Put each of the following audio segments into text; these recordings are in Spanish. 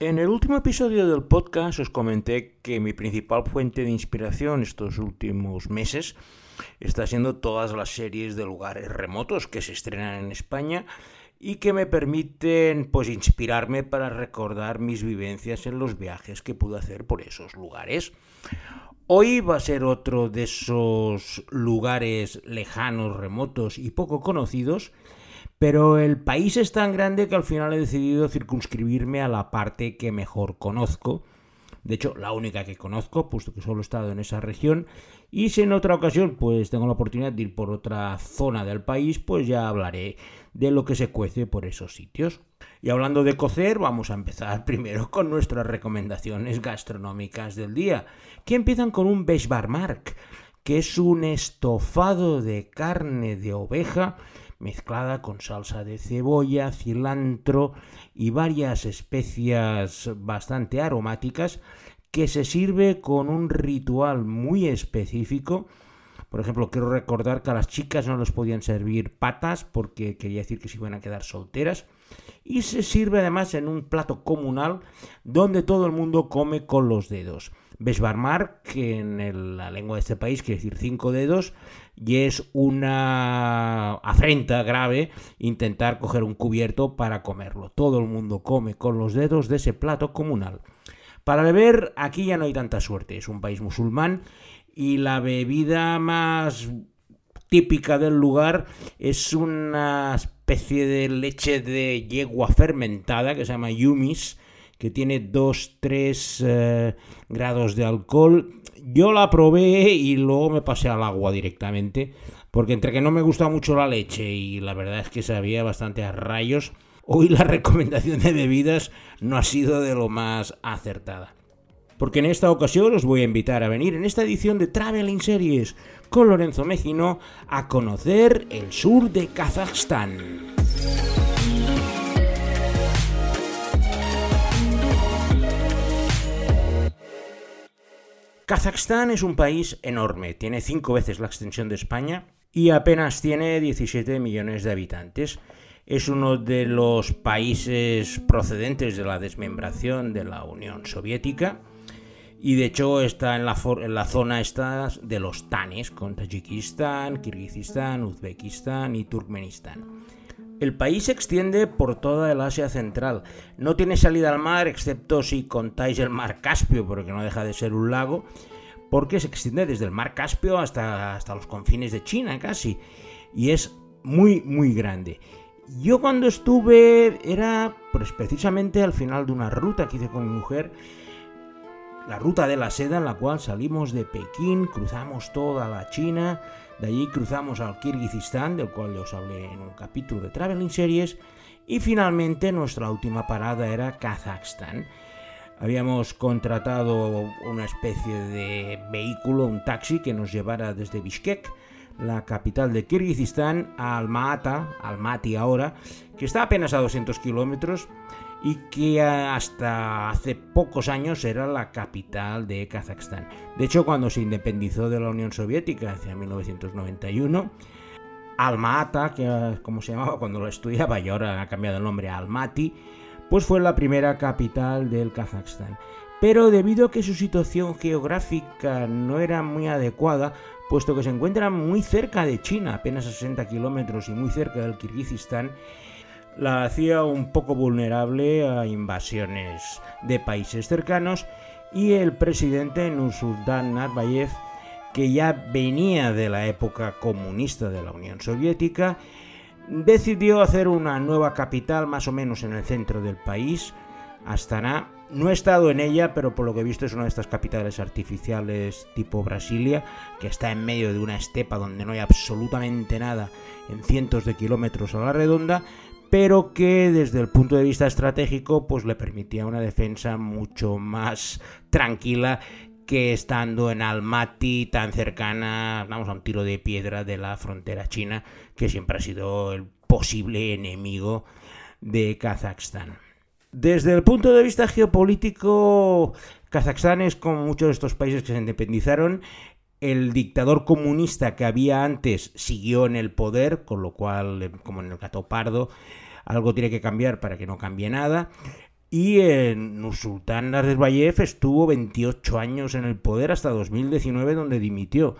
En el último episodio del podcast os comenté que mi principal fuente de inspiración estos últimos meses está siendo todas las series de lugares remotos que se estrenan en España y que me permiten pues inspirarme para recordar mis vivencias en los viajes que pude hacer por esos lugares. Hoy va a ser otro de esos lugares lejanos, remotos y poco conocidos pero el país es tan grande que al final he decidido circunscribirme a la parte que mejor conozco. De hecho, la única que conozco, puesto que solo he estado en esa región. Y si en otra ocasión pues tengo la oportunidad de ir por otra zona del país, pues ya hablaré de lo que se cuece por esos sitios. Y hablando de cocer, vamos a empezar primero con nuestras recomendaciones gastronómicas del día, que empiezan con un Beshbarmark, que es un estofado de carne de oveja mezclada con salsa de cebolla, cilantro y varias especias bastante aromáticas que se sirve con un ritual muy específico. Por ejemplo, quiero recordar que a las chicas no les podían servir patas porque quería decir que se iban a quedar solteras. Y se sirve además en un plato comunal donde todo el mundo come con los dedos. Besbarmar, que en la lengua de este país quiere decir cinco dedos, y es una afrenta grave intentar coger un cubierto para comerlo. Todo el mundo come con los dedos de ese plato comunal. Para beber, aquí ya no hay tanta suerte, es un país musulmán y la bebida más típica del lugar es una especie de leche de yegua fermentada que se llama yumis, que tiene 2-3 eh, grados de alcohol. Yo la probé y luego me pasé al agua directamente, porque entre que no me gusta mucho la leche y la verdad es que sabía bastante a rayos, hoy la recomendación de bebidas no ha sido de lo más acertada. Porque en esta ocasión os voy a invitar a venir en esta edición de Traveling Series con Lorenzo Mejino a conocer el sur de Kazajstán. Kazajstán es un país enorme, tiene cinco veces la extensión de España y apenas tiene 17 millones de habitantes. Es uno de los países procedentes de la desmembración de la Unión Soviética y de hecho está en la, zona de los Tanes, con Tayikistán, Kirguistán, Uzbekistán y Turkmenistán. El país se extiende por toda el Asia Central. No tiene salida al mar, excepto si contáis el mar Caspio, porque no deja de ser un lago, porque se extiende desde el mar Caspio hasta, hasta los confines de China casi. Y es muy, muy grande. Yo cuando estuve era pues, precisamente al final de una ruta que hice con mi mujer, la ruta de la seda en la cual salimos de Pekín, cruzamos toda la China, de allí cruzamos al Kirguistán, del cual os hablé en un capítulo de Traveling Series. Y finalmente nuestra última parada era Kazajstán. Habíamos contratado una especie de vehículo, un taxi que nos llevara desde Bishkek, la capital de Kirguistán, a Almaata, Almaty ahora, que está apenas a 200 kilómetros y que hasta hace pocos años era la capital de Kazajstán. De hecho, cuando se independizó de la Unión Soviética hacia 1991, Alma-Ata, que como se llamaba cuando lo estudiaba y ahora ha cambiado el nombre a Almaty, pues fue la primera capital del Kazajstán. Pero debido a que su situación geográfica no era muy adecuada, puesto que se encuentra muy cerca de China, apenas a 60 kilómetros y muy cerca del Kirguistán, la hacía un poco vulnerable a invasiones de países cercanos y el presidente Nursultan Nazarbayev, que ya venía de la época comunista de la Unión Soviética, decidió hacer una nueva capital más o menos en el centro del país, Astana. No he estado en ella, pero por lo que he visto es una de estas capitales artificiales tipo Brasilia, que está en medio de una estepa donde no hay absolutamente nada en cientos de kilómetros a la redonda pero que desde el punto de vista estratégico pues le permitía una defensa mucho más tranquila que estando en Almaty tan cercana, vamos a un tiro de piedra de la frontera china, que siempre ha sido el posible enemigo de Kazajstán. Desde el punto de vista geopolítico, Kazajstán es como muchos de estos países que se independizaron, el dictador comunista que había antes siguió en el poder, con lo cual, como en el gato pardo, algo tiene que cambiar para que no cambie nada. y en Nursultán Nazarbayev estuvo 28 años en el poder hasta 2019 donde dimitió.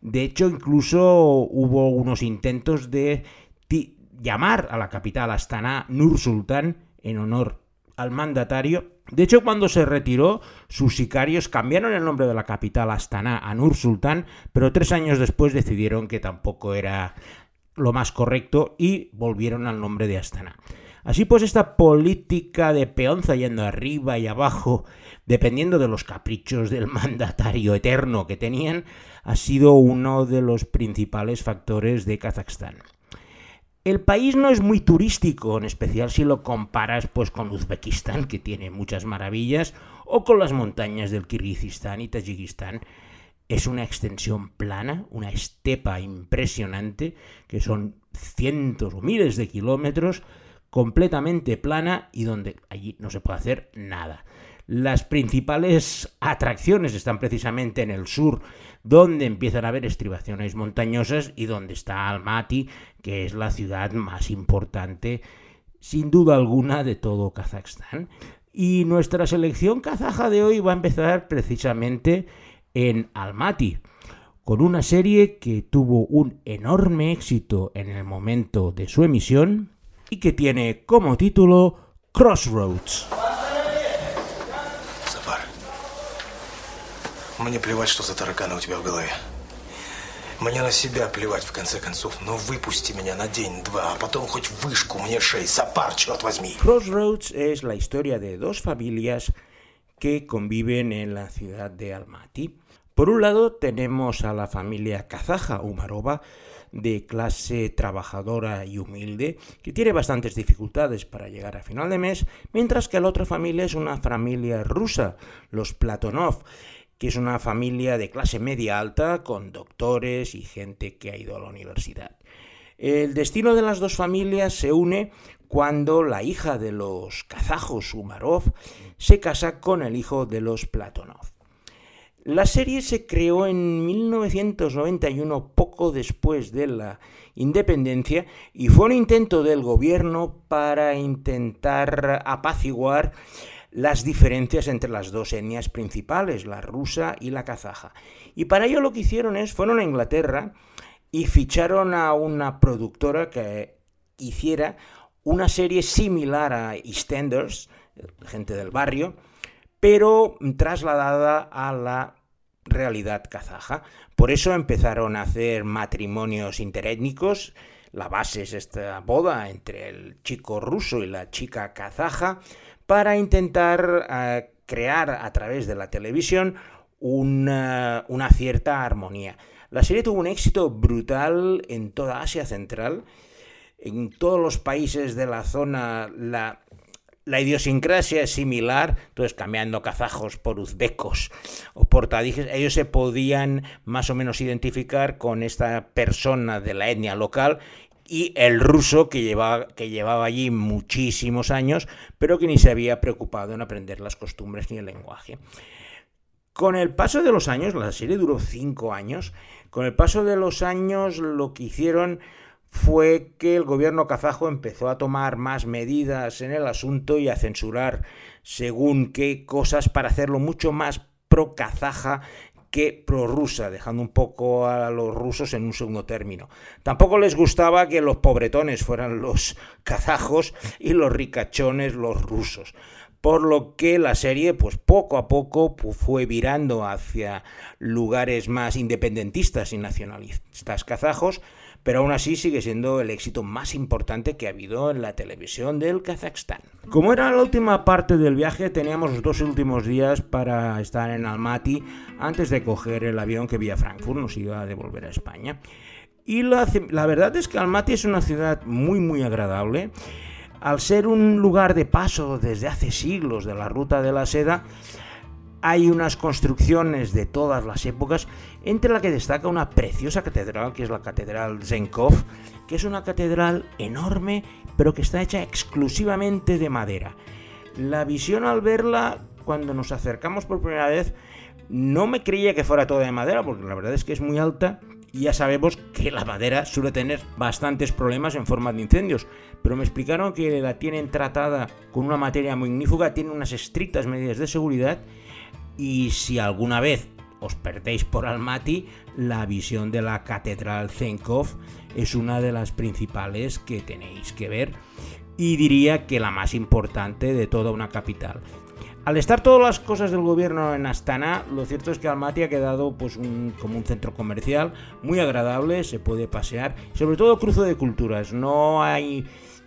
De hecho, incluso hubo unos intentos de llamar a la capital Astana Nursultán en honor al mandatario. De hecho, cuando se retiró, sus sicarios cambiaron el nombre de la capital Astana a Nursultán, pero tres años después decidieron que tampoco era lo más correcto y volvieron al nombre de Astana. Así pues, esta política de peonza yendo arriba y abajo, dependiendo de los caprichos del mandatario eterno que tenían, ha sido uno de los principales factores de Kazajstán. El país no es muy turístico, en especial si lo comparas pues con Uzbekistán, que tiene muchas maravillas, o con las montañas del Kirguistán y Tayikistán. Es una extensión plana, una estepa impresionante, que son cientos o miles de kilómetros, completamente plana y donde allí no se puede hacer nada. Las principales atracciones están precisamente en el sur, donde empiezan a haber estribaciones montañosas y donde está Almaty, que es la ciudad más importante, sin duda alguna, de todo Kazajstán. Y nuestra selección kazaja de hoy va a empezar precisamente en Almaty, con una serie que tuvo un enorme éxito en el momento de su emisión y que tiene como título Crossroads. мне плевать, что за тараканы у тебя в голове. Мне на себя плевать, в конце концов, но выпусти меня на день-два, а потом хоть вышку мне шеи, Сапар, черт возьми. Crossroads es la historia de dos familias que conviven en la ciudad de Almaty. Por un lado tenemos a la familia kazaja Umarova, de clase trabajadora y humilde, que tiene bastantes dificultades para llegar a final de mes, mientras que la otra familia es una familia rusa, los Platonov, que es una familia de clase media alta con doctores y gente que ha ido a la universidad. El destino de las dos familias se une cuando la hija de los kazajos Umarov se casa con el hijo de los Platonov. La serie se creó en 1991, poco después de la independencia, y fue un intento del gobierno para intentar apaciguar las diferencias entre las dos etnias principales, la rusa y la kazaja. Y para ello lo que hicieron es, fueron a Inglaterra y ficharon a una productora que hiciera una serie similar a EastEnders, gente del barrio, pero trasladada a la realidad kazaja. Por eso empezaron a hacer matrimonios interétnicos. La base es esta boda entre el chico ruso y la chica kazaja para intentar eh, crear a través de la televisión una, cierta armonía. La serie tuvo un éxito brutal en toda Asia Central. En todos los países de la zona la la idiosincrasia es similar, entonces cambiando kazajos por uzbecos o por tadijes, ellos se podían más o menos identificar con esta persona de la etnia local y el ruso que llevaba, que llevaba allí muchísimos años, pero que ni se había preocupado en aprender las costumbres ni el lenguaje. Con el paso de los años, la serie duró cinco años, con el paso de los años lo que hicieron fue que el gobierno kazajo empezó a tomar más medidas en el asunto y a censurar según qué cosas para hacerlo mucho más pro-kazaja que prorrusa, dejando un poco a los rusos en un segundo término. Tampoco les gustaba que los pobretones fueran los kazajos y los ricachones los rusos. Por lo que la serie, pues poco a poco fue virando hacia lugares más independentistas y nacionalistas kazajos, pero aún así sigue siendo el éxito más importante que ha habido en la televisión del Kazajstán. Como era la última parte del viaje, teníamos los dos últimos días para estar en Almaty antes de coger el avión que vía Frankfurt nos iba a devolver a España. Y la, la verdad es que Almaty es una ciudad muy muy agradable. Al ser un lugar de paso desde hace siglos de la ruta de la seda, hay unas construcciones de todas las épocas, entre la que destaca una preciosa catedral, que es la Catedral Zenkov, que es una catedral enorme, pero que está hecha exclusivamente de madera. La visión al verla, cuando nos acercamos por primera vez, no me creía que fuera toda de madera, porque la verdad es que es muy alta Y ya sabemos que la madera suele tener bastantes problemas en forma de incendios, pero me explicaron que la tienen tratada con una materia magnífica, tiene unas estrictas medidas de seguridad y si alguna vez os perdéis por Almaty, la visión de la Catedral Zenkov es una de las principales que tenéis que ver y diría que la más importante de toda una capital. Al estar todas las cosas del gobierno en Astana, lo cierto es que Almaty ha quedado pues como un centro comercial muy agradable, se puede pasear, sobre todo cruce de culturas, no hay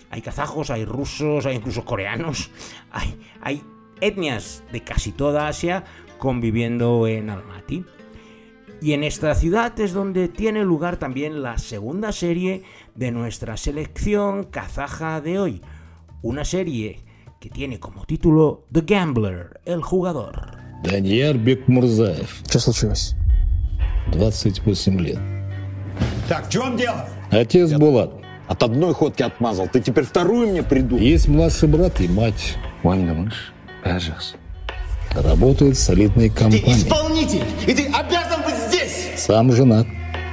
hay kazajos, hay rusos, hay incluso coreanos, hay etnias de casi toda Asia conviviendo en Almaty. Y en esta ciudad es donde tiene lugar también la segunda serie de nuestra selección kazaja de hoy, una serie que tiene como título The Gambler, el jugador. Данияр Бекмурзаев, Что случилось? 28 лет. Так, в чем дело? Отец Булат. От одной ходки отмазал. Ты теперь вторую мне придумал. Есть младший брат и мать. Ойнамыш, кажется. Работает в солидной Ты компании. исполнитель, и ты обязан быть здесь! Сам женат.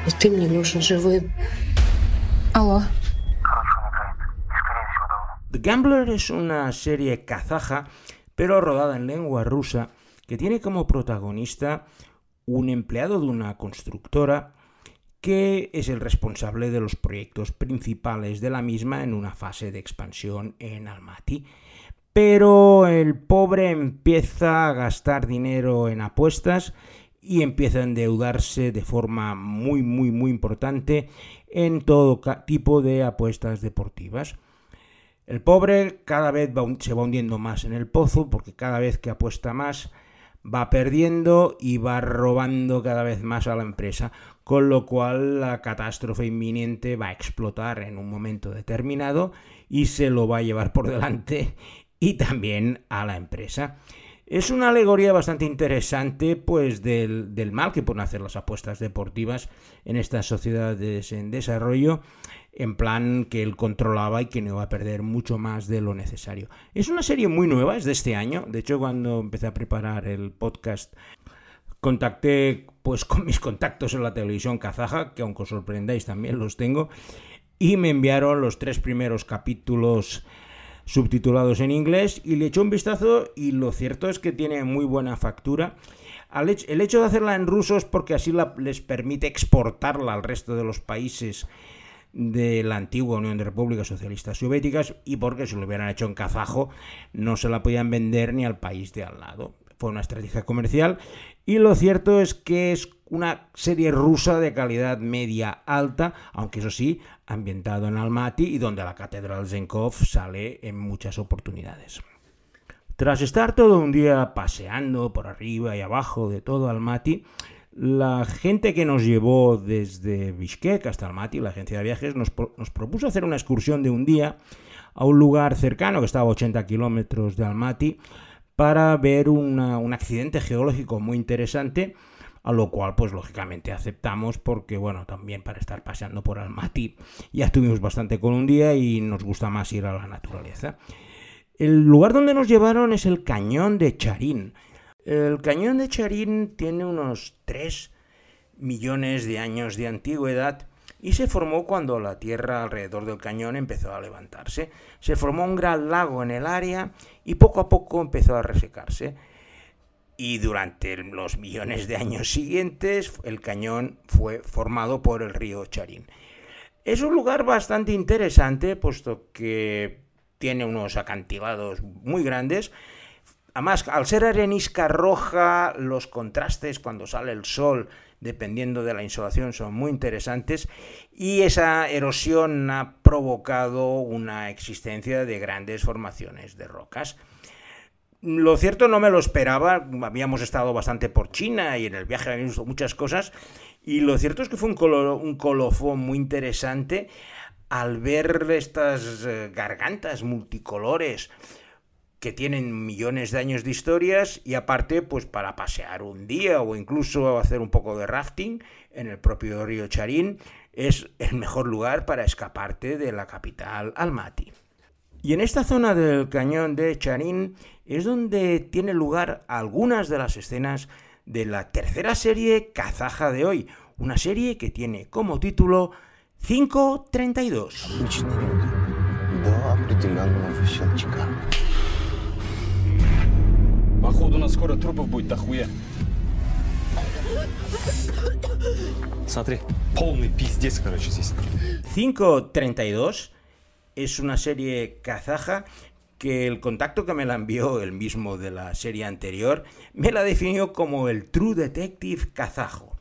И ты мне нужен живой. Алло. The Gambler es una serie kazaja, pero rodada en lengua rusa, que tiene como protagonista un empleado de una constructora que es el responsable de los proyectos principales de la misma en una fase de expansión en Almaty. Pero el pobre empieza a gastar dinero en apuestas y empieza a endeudarse de forma muy, muy, muy importante en todo tipo de apuestas deportivas. El pobre cada vez se va hundiendo más en el pozo porque cada vez que apuesta más va perdiendo y va robando cada vez más a la empresa, con lo cual la catástrofe inminente va a explotar en un momento determinado y se lo va a llevar por delante y también a la empresa. Es una alegoría bastante interesante, pues, del, del mal que pueden hacer las apuestas deportivas en estas sociedades en desarrollo, en plan que él controlaba y que no iba a perder mucho más de lo necesario. Es una serie muy nueva, es de este año. De hecho, cuando empecé a preparar el podcast, contacté pues con mis contactos en la televisión kazaja, que aunque os sorprendáis también los tengo, y me enviaron los tres primeros capítulos subtitulados en inglés y le eché un vistazo y lo cierto es que tiene muy buena factura. El hecho de hacerla en ruso es porque así les permite exportarla al resto de los países de la antigua Unión de Repúblicas Socialistas Soviéticas y porque si lo hubieran hecho en kazajo no se la podían vender ni al país de al lado. Fue una estrategia comercial y lo cierto es que es una serie rusa de calidad media alta, aunque eso sí, ambientado en Almaty y donde la Catedral Zenkov sale en muchas oportunidades. Tras estar todo un día paseando por arriba y abajo de todo Almaty, la gente que nos llevó desde Bishkek hasta Almaty, la agencia de viajes, nos, pro- nos propuso hacer una excursión de un día a un lugar cercano que estaba a 80 kilómetros de Almaty para ver un accidente geológico muy interesante, a lo cual pues lógicamente aceptamos porque bueno, también para estar paseando por Almaty ya estuvimos bastante con un día y nos gusta más ir a la naturaleza. El lugar donde nos llevaron es el cañón de Charín. El cañón de Charín tiene unos 3 millones de años de antigüedad y se formó cuando la tierra alrededor del cañón empezó a levantarse. Se formó un gran lago en el área y poco a poco empezó a resecarse. Y durante los millones de años siguientes el cañón fue formado por el río Charín. Es un lugar bastante interesante, puesto que tiene unos acantilados muy grandes. Además, al ser arenisca roja, los contrastes cuando sale el sol, dependiendo de la insolación, son muy interesantes. Y esa erosión ha provocado una existencia de grandes formaciones de rocas. Lo cierto no me lo esperaba, habíamos estado bastante por China y en el viaje habíamos visto muchas cosas y lo cierto es que fue un, un colofón muy interesante al ver estas eh, gargantas multicolores que tienen millones de años de historias y aparte pues para pasear un día o incluso hacer un poco de rafting en el propio río Charín es el mejor lugar para escaparte de la capital Almaty. Y en esta zona del cañón de Charín es donde tiene lugar algunas de las escenas de la tercera serie kazaja de hoy, una serie que tiene como título 532. Походу, у нас скоро трупов будет дохуя. Смотри, полный пиздец, короче, здесь. 532 es una serie kazaja que el contacto que me la envió el mismo de la serie anterior me la definió como el True Detective kazajo.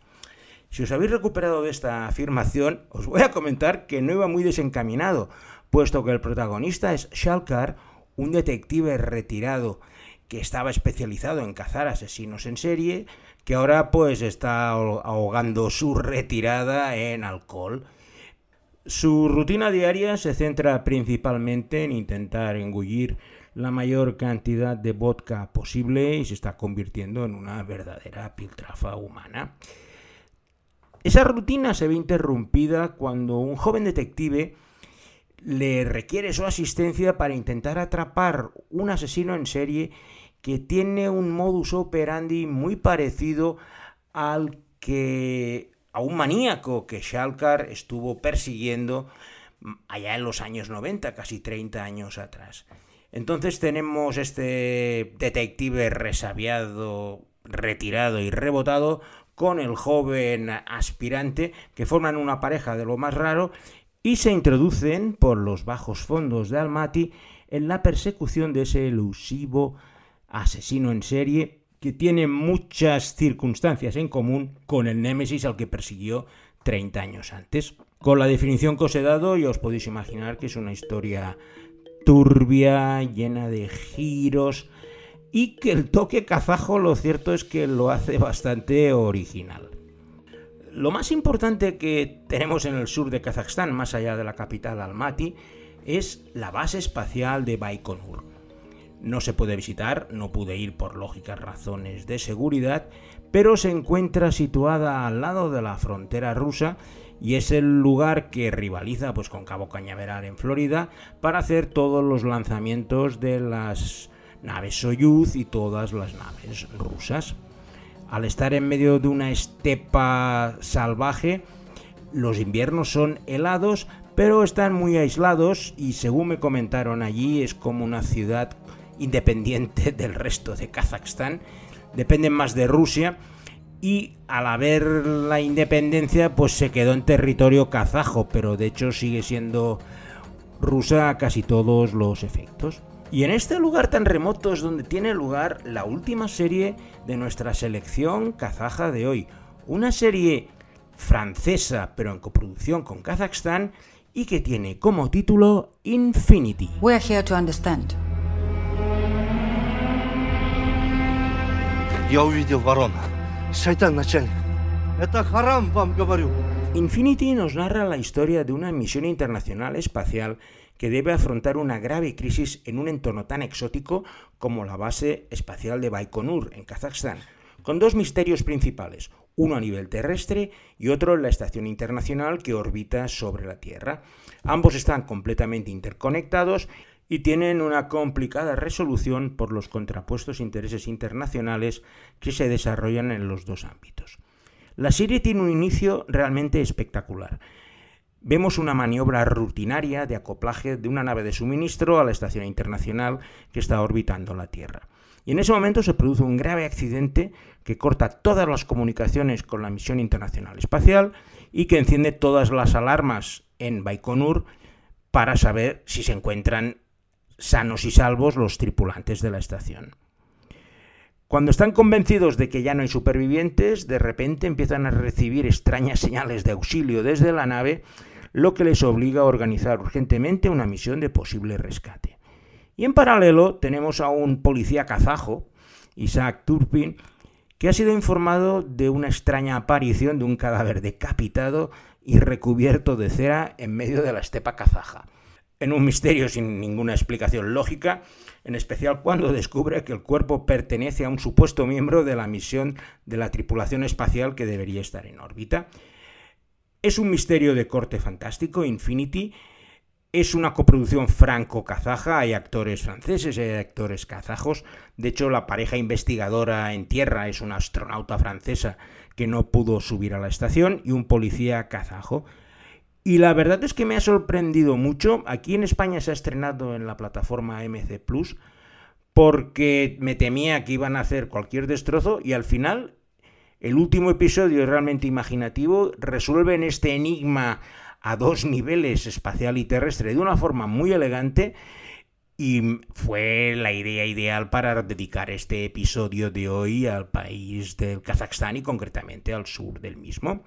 Si os habéis recuperado de esta afirmación, os voy a comentar que no iba muy desencaminado, puesto que el protagonista es Shalkar, un detective retirado que estaba especializado en cazar asesinos en serie, que ahora pues está ahogando su retirada en alcohol. Su rutina diaria se centra principalmente en intentar engullir la mayor cantidad de vodka posible y se está convirtiendo en una verdadera piltrafa humana. Esa rutina se ve interrumpida cuando un joven detective le requiere su asistencia para intentar atrapar un asesino en serie que tiene un modus operandi muy parecido al que a un maníaco que Shalkar estuvo persiguiendo allá en los años 90, casi 30 años atrás. Entonces tenemos este detective resabiado, retirado y rebotado con el joven aspirante que forman una pareja de lo más raro y se introducen por los bajos fondos de Almaty en la persecución de ese elusivo asesino en serie que tiene muchas circunstancias en común con el Némesis al que persiguió 30 años antes. Con la definición que os he dado, ya os podéis imaginar que es una historia turbia, llena de giros, y que el toque kazajo lo cierto es que lo hace bastante original. Lo más importante que tenemos en el sur de Kazajstán, más allá de la capital Almaty, es la base espacial de Baikonur no se puede visitar, no pude ir por lógicas razones de seguridad, pero se encuentra situada al lado de la frontera rusa y es el lugar que rivaliza pues con Cabo Cañaveral en Florida para hacer todos los lanzamientos de las naves Soyuz y todas las naves rusas. Al estar en medio de una estepa salvaje, los inviernos son helados, pero están muy aislados y según me comentaron allí es como una ciudad independiente del resto de Kazajstán, dependen más de Rusia y al haber la independencia pues se quedó en territorio kazajo, pero de hecho sigue siendo rusa a casi todos los efectos. Y en este lugar tan remoto es donde tiene lugar la última serie de nuestra selección kazaja de hoy. Una serie francesa pero en coproducción con Kazajstán y que tiene como título Infinity. We're here to understand. Я увидел ворона. Шайтан, начальник. Это харам, вам говорю. Infinity nos narra la historia de una misión internacional espacial que debe afrontar una grave crisis en un entorno tan exótico como la base espacial de Baikonur, en Kazajstán, con dos misterios principales, uno a nivel terrestre y otro en la estación internacional que orbita sobre la Tierra. Ambos están completamente interconectados y tienen una complicada resolución por los contrapuestos intereses internacionales que se desarrollan en los dos ámbitos. La serie tiene un inicio realmente espectacular. Vemos una maniobra rutinaria de acoplaje de una nave de suministro a la estación internacional que está orbitando la Tierra. Y en ese momento se produce un grave accidente que corta todas las comunicaciones con la misión internacional espacial y que enciende todas las alarmas en Baikonur para saber si se encuentran sanos y salvos los tripulantes de la estación. Cuando están convencidos de que ya no hay supervivientes, de repente empiezan a recibir extrañas señales de auxilio desde la nave, lo que les obliga a organizar urgentemente una misión de posible rescate. Y en paralelo tenemos a un policía kazajo, Isaac Turpin, que ha sido informado de una extraña aparición de un cadáver decapitado y recubierto de cera en medio de la estepa kazaja en un misterio sin ninguna explicación lógica, en especial cuando descubre que el cuerpo pertenece a un supuesto miembro de la misión de la tripulación espacial que debería estar en órbita. Es un misterio de corte fantástico, Infinity, Es una coproducción franco-kazaja, hay actores franceses, hay actores kazajos. De hecho, la pareja investigadora en tierra es una astronauta francesa que no pudo subir a la estación y un policía kazajo. Y la verdad es que me ha sorprendido mucho. Aquí en España se ha estrenado en la plataforma MC Plus porque me temía que iban a hacer cualquier destrozo y al final el último episodio es realmente imaginativo, resuelven este enigma a dos niveles, espacial y terrestre, de una forma muy elegante y fue la idea ideal para dedicar este episodio de hoy al país del Kazajstán y concretamente al sur del mismo.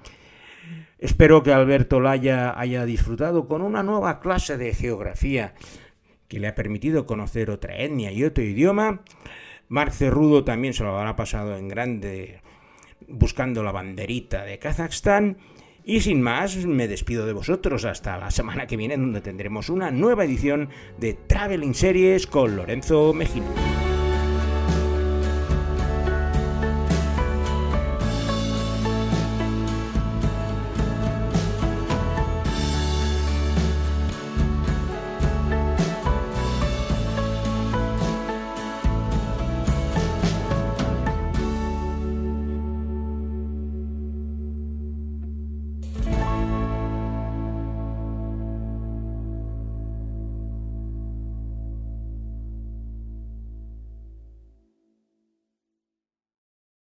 Espero que Alberto Laya haya disfrutado con una nueva clase de geografía que le ha permitido conocer otra etnia y otro idioma. Marc Cerrudo también se lo habrá pasado en grande buscando la banderita de Kazajstán. Y sin más, me despido de vosotros hasta la semana que viene, donde tendremos una nueva edición de Traveling Series con Lorenzo Mejino.